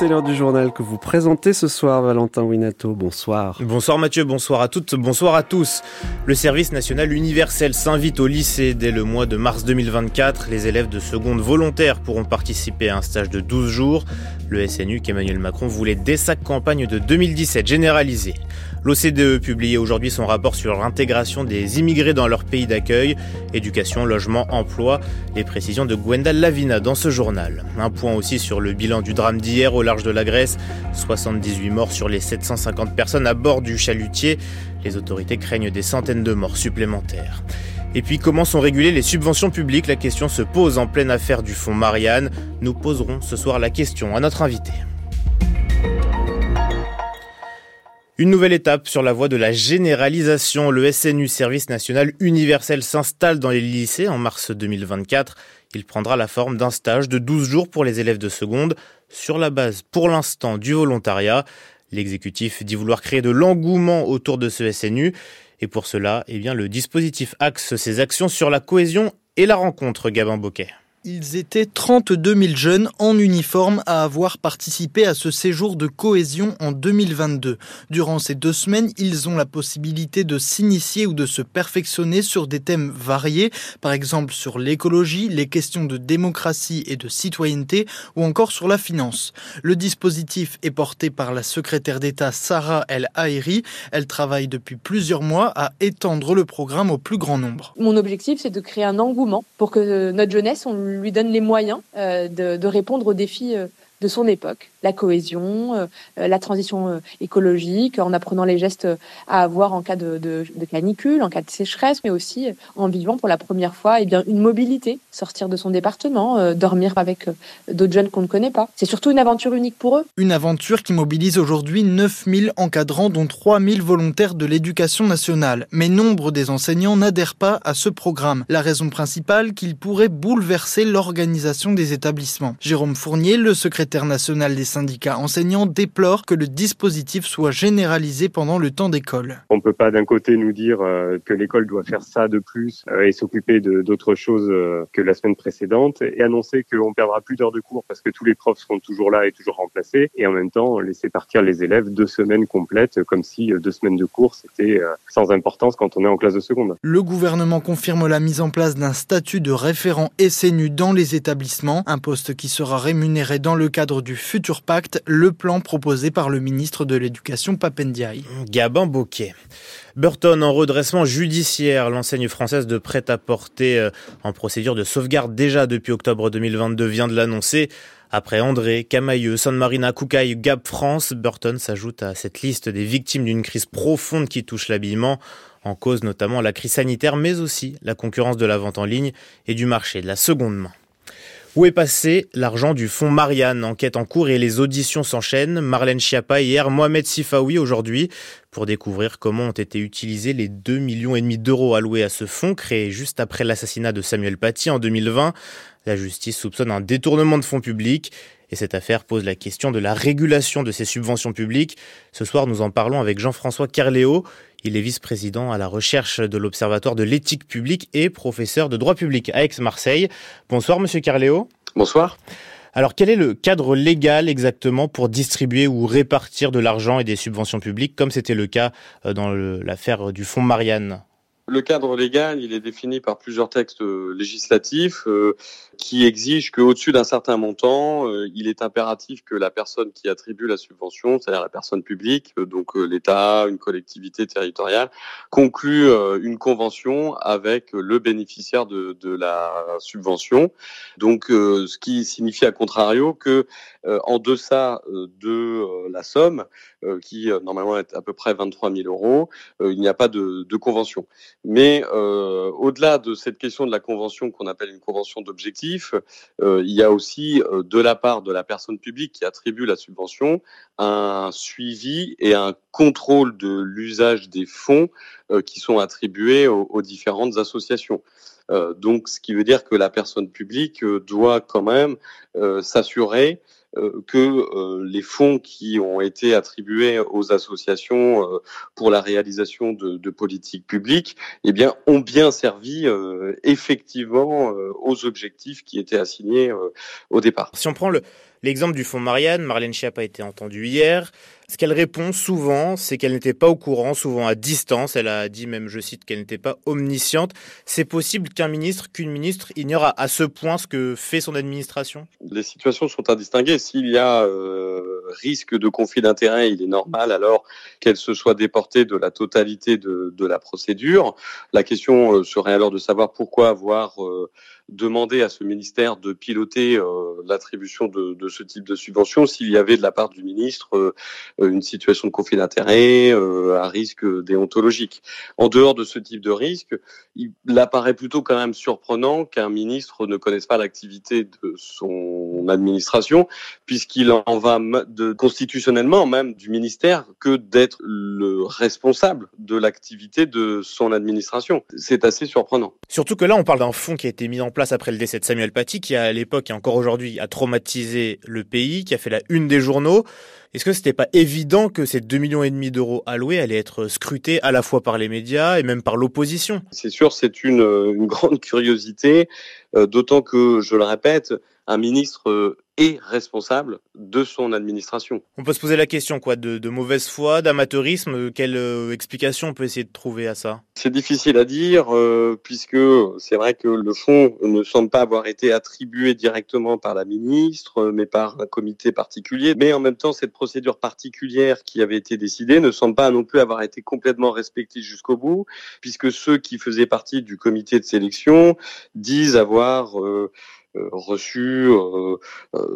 c'est l'heure du journal que vous présentez ce soir, Valentin Winato. Bonsoir. Bonsoir Mathieu, bonsoir à toutes, bonsoir à tous. Le service national universel s'invite au lycée dès le mois de mars 2024. Les élèves de seconde volontaire pourront participer à un stage de 12 jours. Le SNU qu'Emmanuel Macron voulait dès sa campagne de 2017 généraliser. L'OCDE publiait aujourd'hui son rapport sur l'intégration des immigrés dans leur pays d'accueil, éducation, logement, emploi. Les précisions de Gwenda Lavina dans ce journal. Un point aussi sur le bilan du drame d'hier au large de la Grèce. 78 morts sur les 750 personnes à bord du chalutier. Les autorités craignent des centaines de morts supplémentaires. Et puis comment sont régulées les subventions publiques? La question se pose en pleine affaire du fonds Marianne. Nous poserons ce soir la question à notre invité. Une nouvelle étape sur la voie de la généralisation. Le SNU, Service National Universel, s'installe dans les lycées en mars 2024. Il prendra la forme d'un stage de 12 jours pour les élèves de seconde, sur la base, pour l'instant, du volontariat. L'exécutif dit vouloir créer de l'engouement autour de ce SNU. Et pour cela, eh bien, le dispositif axe ses actions sur la cohésion et la rencontre, Gabin Boquet. Ils étaient 32 000 jeunes en uniforme à avoir participé à ce séjour de cohésion en 2022. Durant ces deux semaines, ils ont la possibilité de s'initier ou de se perfectionner sur des thèmes variés, par exemple sur l'écologie, les questions de démocratie et de citoyenneté, ou encore sur la finance. Le dispositif est porté par la secrétaire d'État Sarah El Haïri. Elle travaille depuis plusieurs mois à étendre le programme au plus grand nombre. Mon objectif, c'est de créer un engouement pour que notre jeunesse, lui donne les moyens euh, de, répondre aux défis euh, de son époque, la cohésion, euh, la transition euh, écologique, en apprenant les gestes à avoir en cas de, canicule, en cas de sécheresse, mais aussi en vivant pour la première fois eh bien, une mobilité, sortir de son département, euh, dormir avec d'autres jeunes qu'on ne connaît pas. C'est surtout une aventure unique pour eux. Une aventure qui mobilise aujourd'hui 9000 encadrants, dont 3000 volontaires de l'éducation nationale. Mais nombre des enseignants n'adhèrent pas à ce programme. La raison principale qu'il pourrait bouleverser l'organisation des établissements. Jérôme Fournier, le secrétaire national des syndicats enseignants déplore que le dispositif soit généralisé pendant le temps d'école. On ne peut pas d'un côté nous dire euh, que l'école doit faire ça de plus euh, et s'occuper d'autres choses euh, que la semaine précédente et annoncer qu'on perdra plus d'heures de cours parce que tous les profs seront toujours là et toujours remplacés et en même temps laisser partir les élèves deux semaines complètes comme si deux semaines de cours c'était sans importance quand on est en classe de seconde. Le gouvernement confirme la mise en place d'un statut de référent SNU dans les établissements, un poste qui sera rémunéré dans le cadre du futur pacte, le plan proposé par le ministre de l'Éducation Papendiaï. Gabin Bouquet. Burton en redressement judiciaire. L'enseigne française de prêt-à-porter euh, en procédure de sauvegarde déjà depuis octobre 2022 vient de l'annoncer. Après André, Camailleux, San Marina, Koukaï, Gap France, Burton s'ajoute à cette liste des victimes d'une crise profonde qui touche l'habillement, en cause notamment la crise sanitaire, mais aussi la concurrence de la vente en ligne et du marché de la seconde main. Où est passé l'argent du fonds Marianne? Enquête en cours et les auditions s'enchaînent. Marlène Schiappa hier, Mohamed Sifaoui aujourd'hui, pour découvrir comment ont été utilisés les 2,5 millions et demi d'euros alloués à ce fonds créé juste après l'assassinat de Samuel Paty en 2020. La justice soupçonne un détournement de fonds publics et cette affaire pose la question de la régulation de ces subventions publiques. Ce soir, nous en parlons avec Jean-François Kerléo. Il est vice-président à la recherche de l'Observatoire de l'éthique publique et professeur de droit public à Aix-Marseille. Bonsoir, monsieur Carléo. Bonsoir. Alors, quel est le cadre légal exactement pour distribuer ou répartir de l'argent et des subventions publiques, comme c'était le cas euh, dans l'affaire du fonds Marianne? Le cadre légal, il est défini par plusieurs textes euh, législatifs euh, qui exigent qu'au-dessus d'un certain montant, euh, il est impératif que la personne qui attribue la subvention, c'est-à-dire la personne publique, donc l'État, une collectivité territoriale, conclue une convention avec le bénéficiaire de, de la subvention. Donc, ce qui signifie à contrario que en deçà de la somme, qui normalement est à peu près 23 000 euros, il n'y a pas de, de convention. Mais euh, au-delà de cette question de la convention qu'on appelle une convention d'objectif, euh, il y a aussi euh, de la part de la personne publique qui attribue la subvention un suivi et un contrôle de l'usage des fonds qui sont attribués aux, aux différentes associations. donc, ce qui veut dire que la personne publique doit quand même s'assurer euh, que euh, les fonds qui ont été attribués aux associations euh, pour la réalisation de, de politiques publiques, eh bien, ont bien servi effectivement aux objectifs qui étaient assignés au départ. Si on prend le, L'exemple du fonds Marianne, Marlène Schiappa a été entendue hier. Ce qu'elle répond souvent, c'est qu'elle n'était pas au courant, souvent à distance. Elle a dit même, je cite, qu'elle n'était pas omnisciente. C'est possible qu'un ministre, qu'une ministre ignore à, ce point ce que fait son administration? Les situations sont à distinguer. S'il y a euh, risque de conflit d'intérêts, il est normal alors qu'elle se soit déportée de la totalité de, de la procédure. La question euh, serait alors de savoir pourquoi avoir euh, demandé à ce ministère de piloter euh, l'attribution de, ce type de subvention s'il y avait de la part du ministre euh, une situation de conflit d'intérêts euh, à risque déontologique. En dehors de ce type de risque, il apparaît plutôt quand même surprenant qu'un ministre ne connaisse pas l'activité de son administration, puisqu'il en va de, constitutionnellement même du ministère que d'être le responsable de l'activité de son administration. C'est assez surprenant. Surtout que là, on parle d'un fonds qui a été mis en place après le décès de Samuel Paty, qui à l'époque et encore aujourd'hui a traumatisé le pays, qui a fait la une des journaux. Est-ce que c'était pas évident que ces 2 millions et demi d'euros alloués allaient être scrutés à la fois par les médias et même par l'opposition? C'est sûr, c'est une, une, grande curiosité, euh, d'autant que, je le répète, un ministre est responsable de son administration. On peut se poser la question quoi, de, de mauvaise foi, d'amateurisme. Quelle euh, explication on peut essayer de trouver à ça? C'est difficile à dire euh, puisque c'est vrai que le fonds ne semble pas avoir été attribué directement par la ministre, mais par un comité particulier. Mais en même temps, cette procédure particulière qui avait été décidée ne semble pas non plus avoir été complètement respectée jusqu'au bout, puisque ceux qui faisaient partie du comité de sélection disent avoir euh, euh, reçu euh,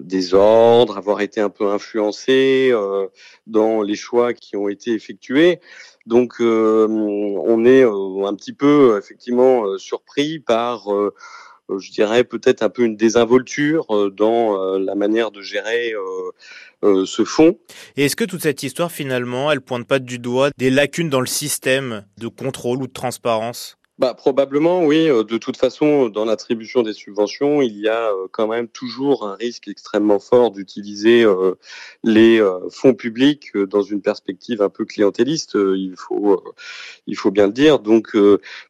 des ordres, avoir été un peu influencé dans les choix qui ont été effectués. Donc on est un petit peu effectivement surpris par je dirais peut-être un peu une désinvolture dans la manière de gérer ce fonds. Et est-ce que toute cette histoire finalement, elle pointe pas du doigt des lacunes dans le système de contrôle ou de transparence? Bah, probablement, oui. Euh, de toute façon, dans l'attribution des subventions, il y a euh, quand même toujours un risque extrêmement fort d'utiliser euh, les fonds publics dans une perspective un peu clientéliste. Il faut, il faut bien le dire. Donc,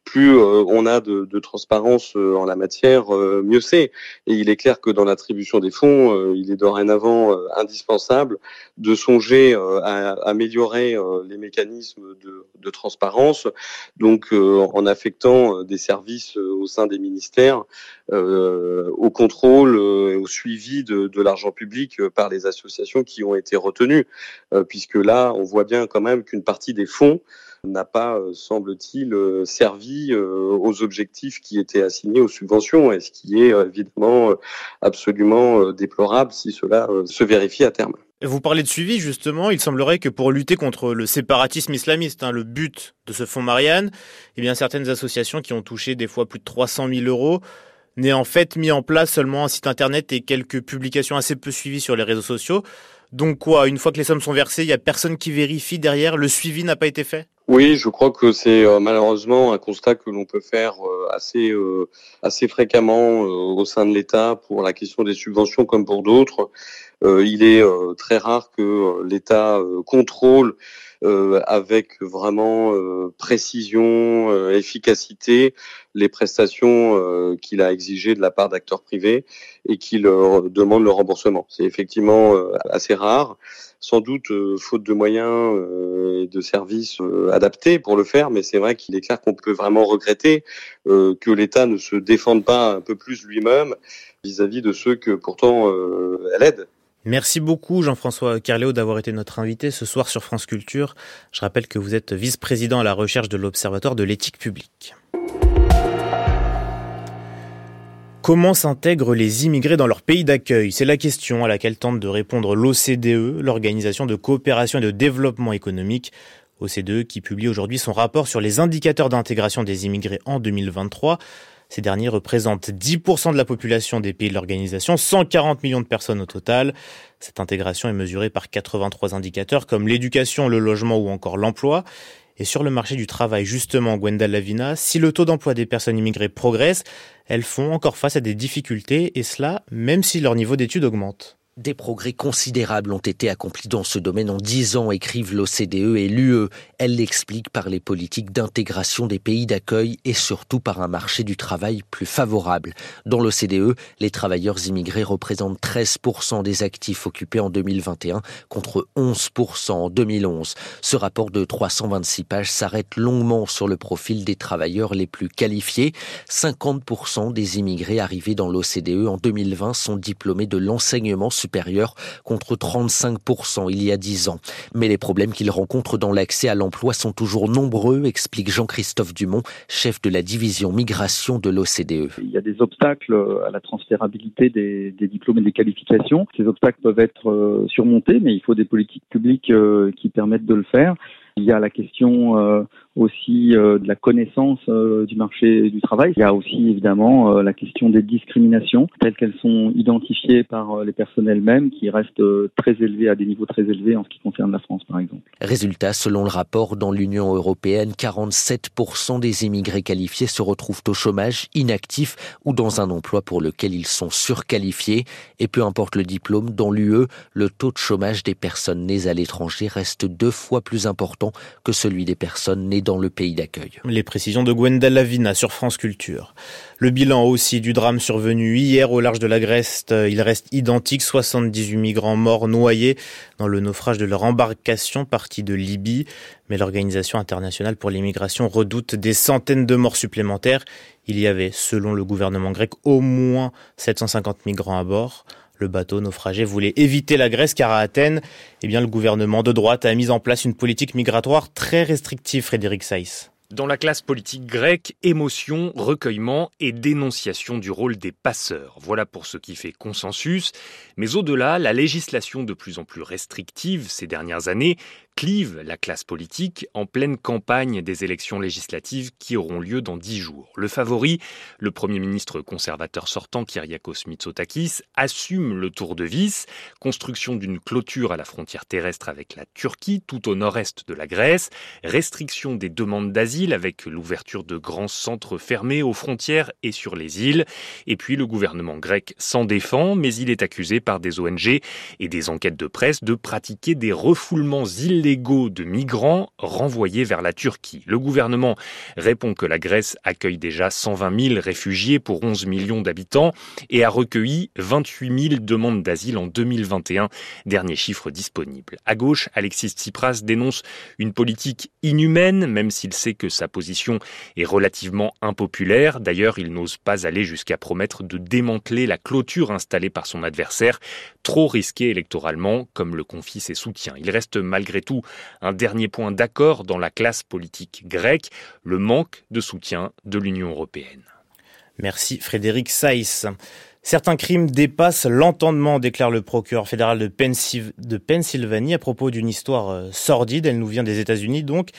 plus on a de, de transparence en la matière, mieux c'est. Et il est clair que dans l'attribution des fonds, il est dorénavant indispensable de songer à améliorer les mécanismes de, de transparence. Donc, en affectant euh, des services euh, au sein des ministères euh, au contrôle et au suivi de, de l'argent public par les associations qui ont été retenues, puisque là, on voit bien quand même qu'une partie des fonds n'a pas, semble-t-il, servi aux objectifs qui étaient assignés aux subventions, et ce qui est évidemment absolument déplorable si cela se vérifie à terme. Vous parlez de suivi, justement. Il semblerait que pour lutter contre le séparatisme islamiste, hein, le but de ce fonds Marianne, eh bien, certaines associations qui ont touché des fois plus de 300 000 euros n'aient en fait mis en place seulement un site internet et quelques publications assez peu suivies sur les réseaux sociaux. Donc quoi, une fois que les sommes sont versées, il n'y a personne qui vérifie derrière, le suivi n'a pas été fait? Oui, je crois que c'est euh, malheureusement un constat que l'on peut faire euh, assez euh, assez fréquemment au sein de l'État pour la question des subventions comme pour d'autres. il est très rare que l'État contrôle avec vraiment précision, efficacité les prestations qu'il a exigées de la part d'acteurs privés et qu'il demande le remboursement. C'est effectivement assez rare sans doute euh, faute de moyens euh, et de services euh, adaptés pour le faire, mais c'est vrai qu'il est clair qu'on peut vraiment regretter que l'État ne se défende pas un peu plus lui-même vis-à-vis de ceux que pourtant elle aide. Merci beaucoup Jean-François Carléo d'avoir été notre invité ce soir sur France Culture. Je rappelle que vous êtes vice-président à la recherche de l'Observatoire de l'éthique publique. Comment s'intègrent les immigrés dans leur pays d'accueil? C'est la question à laquelle tente de répondre l'OCDE, l'Organisation de coopération et de développement économique. OCDE qui publie aujourd'hui son rapport sur les indicateurs d'intégration des immigrés en 2023. Ces derniers représentent 10% de la population des pays de l'organisation, 140 millions de personnes au total. Cette intégration est mesurée par 83 indicateurs comme l'éducation, le logement ou encore l'emploi. Et sur le marché du travail, justement, Gwenda Lavina, si le taux d'emploi des personnes immigrées progresse, elles font encore face à des difficultés, et cela même si leur niveau d'études augmente. Des progrès considérables ont été accomplis dans ce domaine en dix ans, écrivent l'OCDE et l'UE. Elle l'explique par les politiques d'intégration des pays d'accueil et surtout par un marché du travail plus favorable. Dans l'OCDE, les travailleurs immigrés représentent 13% des actifs occupés en 2021 contre 11% en 2011. Ce rapport de 326 pages s'arrête longuement sur le profil des travailleurs les plus qualifiés. 50% des immigrés arrivés dans l'OCDE en 2020 sont diplômés de l'enseignement supérieur contre 35% il y a 10 ans. Mais les problèmes qu'ils rencontrent dans l'accès à l'emploi sont toujours nombreux, explique Jean-Christophe Dumont, chef de la division migration de l'OCDE. Il y a des obstacles à la transférabilité des, des diplômes et des qualifications. Ces obstacles peuvent être euh, surmontés, mais il faut des politiques publiques euh, qui permettent de le faire. Il y a la question euh, aussi euh, de la connaissance euh, du marché du travail. Il y a aussi évidemment la question des discriminations telles qu'elles sont identifiées par les personnes elles-mêmes qui restent très élevées à des niveaux très élevés en ce qui concerne la France par exemple. Résultat, selon le rapport dans l'Union européenne, 47% des immigrés qualifiés se retrouvent au chômage, inactifs ou dans un emploi pour lequel ils sont surqualifiés. Et peu importe le diplôme, dans l'UE, le taux de chômage des personnes nées à l'étranger reste deux fois plus important que celui des personnes nées dans le pays d'accueil. Les précisions de Gwendal Lavina sur France Culture. Le bilan aussi du drame survenu hier au large de la Grèce, euh, il reste identique, 78 migrants morts noyés dans le naufrage de leur embarcation partie de Libye. Mais l'Organisation internationale pour l'immigration redoute des centaines de morts supplémentaires. Il y avait, selon le gouvernement grec, au moins 750 migrants à bord. Le bateau naufragé voulait éviter la Grèce car à Athènes, eh bien, le gouvernement de droite a mis en place une politique migratoire très restrictive, Frédéric Saïs. Dans la classe politique grecque, émotion, recueillement et dénonciation du rôle des passeurs. Voilà pour ce qui fait consensus. Mais au-delà, la législation de plus en plus restrictive ces dernières années clive la classe politique en pleine campagne des élections législatives qui auront lieu dans dix jours. Le favori, le Premier ministre conservateur sortant Kyriakos Mitsotakis, assume le tour de vis, construction d'une clôture à la frontière terrestre avec la Turquie, tout au nord-est de la Grèce, restriction des demandes d'asile avec l'ouverture de grands centres fermés aux frontières et sur les îles, et puis le gouvernement grec s'en défend, mais il est accusé par des ONG et des enquêtes de presse de pratiquer des refoulements illégaux illégaux de migrants renvoyés vers la Turquie. Le gouvernement répond que la Grèce accueille déjà 120 000 réfugiés pour 11 millions d'habitants et a recueilli 28 000 demandes d'asile en 2021, dernier chiffre disponible. À gauche, Alexis Tsipras dénonce une politique inhumaine, même s'il sait que sa position est relativement impopulaire. D'ailleurs, il n'ose pas aller jusqu'à promettre de démanteler la clôture installée par son adversaire, trop risquée électoralement, comme le confient ses soutiens. Il reste malgré tout un dernier point d'accord dans la classe politique grecque, le manque de soutien de l'Union européenne. Merci Frédéric Saïs. Certains crimes dépassent l'entendement, déclare le procureur fédéral de, Pennsylvanie à propos d'une histoire euh, sordide. Elle nous vient des États-Unis donc,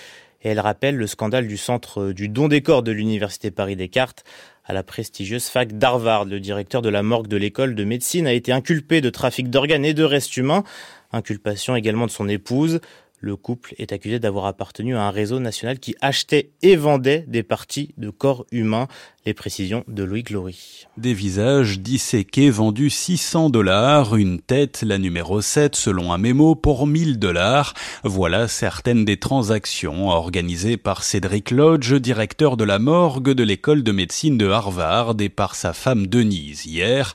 et elle rappelle le scandale du centre euh, du don des corps de l'Université Paris-Descartes à la prestigieuse fac d'Harvard. Le directeur de la morgue de l'école de médecine a été inculpé de trafic d'organes et de restes humains, inculpation également de son épouse. Le couple est accusé d'avoir appartenu à un réseau national qui achetait et vendait des parties de corps humains. Les précisions de Louis Glory. Des visages disséqués vendus 600 dollars, une tête, la numéro 7 selon un mémo, pour 1000 dollars. Voilà certaines des transactions organisées par Cédric Lodge, directeur de la morgue de l'école de médecine de Harvard et par sa femme Denise hier.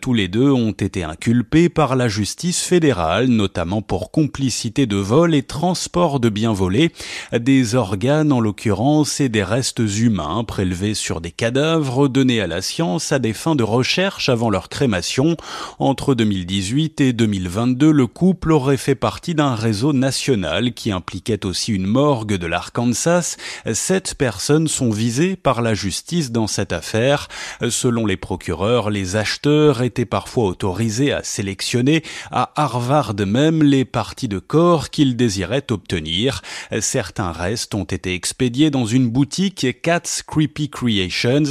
Tous les deux ont été inculpés par la justice fédérale, notamment pour complicité de vol et transport de biens volés, des organes en l'occurrence et des restes humains prélevés sur des cadavres donnés à la science à des fins de recherche avant leur crémation. Entre 2018 et 2022, le couple aurait fait partie d'un réseau national qui impliquait aussi une morgue de l'Arkansas. Sept personnes sont visées par la justice dans cette affaire. Selon les procureurs, les acheteurs étaient parfois autorisés à sélectionner à Harvard même les parties de corps qu'ils désiraient obtenir. Certains restes ont été expédiés dans une boutique Cat's Creepy Creation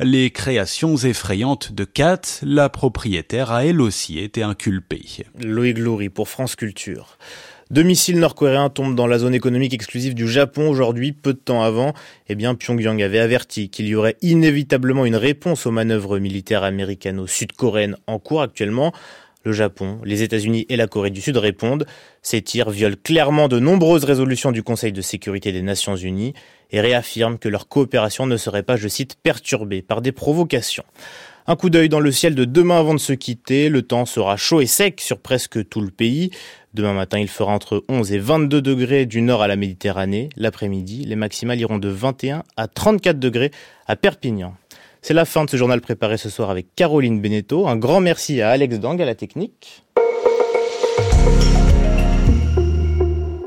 les créations effrayantes de Kat, la propriétaire a elle aussi été inculpée. Loïc Glory pour France Culture. Deux missiles nord-coréens tombent dans la zone économique exclusive du Japon aujourd'hui. Peu de temps avant, eh bien, Pyongyang avait averti qu'il y aurait inévitablement une réponse aux manœuvres militaires américano-sud-coréennes en cours actuellement. Le Japon, les États-Unis et la Corée du Sud répondent. Ces tirs violent clairement de nombreuses résolutions du Conseil de sécurité des Nations Unies et réaffirment que leur coopération ne serait pas, je cite, perturbée par des provocations. Un coup d'œil dans le ciel de demain avant de se quitter. Le temps sera chaud et sec sur presque tout le pays. Demain matin, il fera entre 11 et 22 degrés du nord à la Méditerranée. L'après-midi, les maximales iront de 21 à 34 degrés à Perpignan. C'est la fin de ce journal préparé ce soir avec Caroline Beneteau. Un grand merci à Alex Dang à la technique.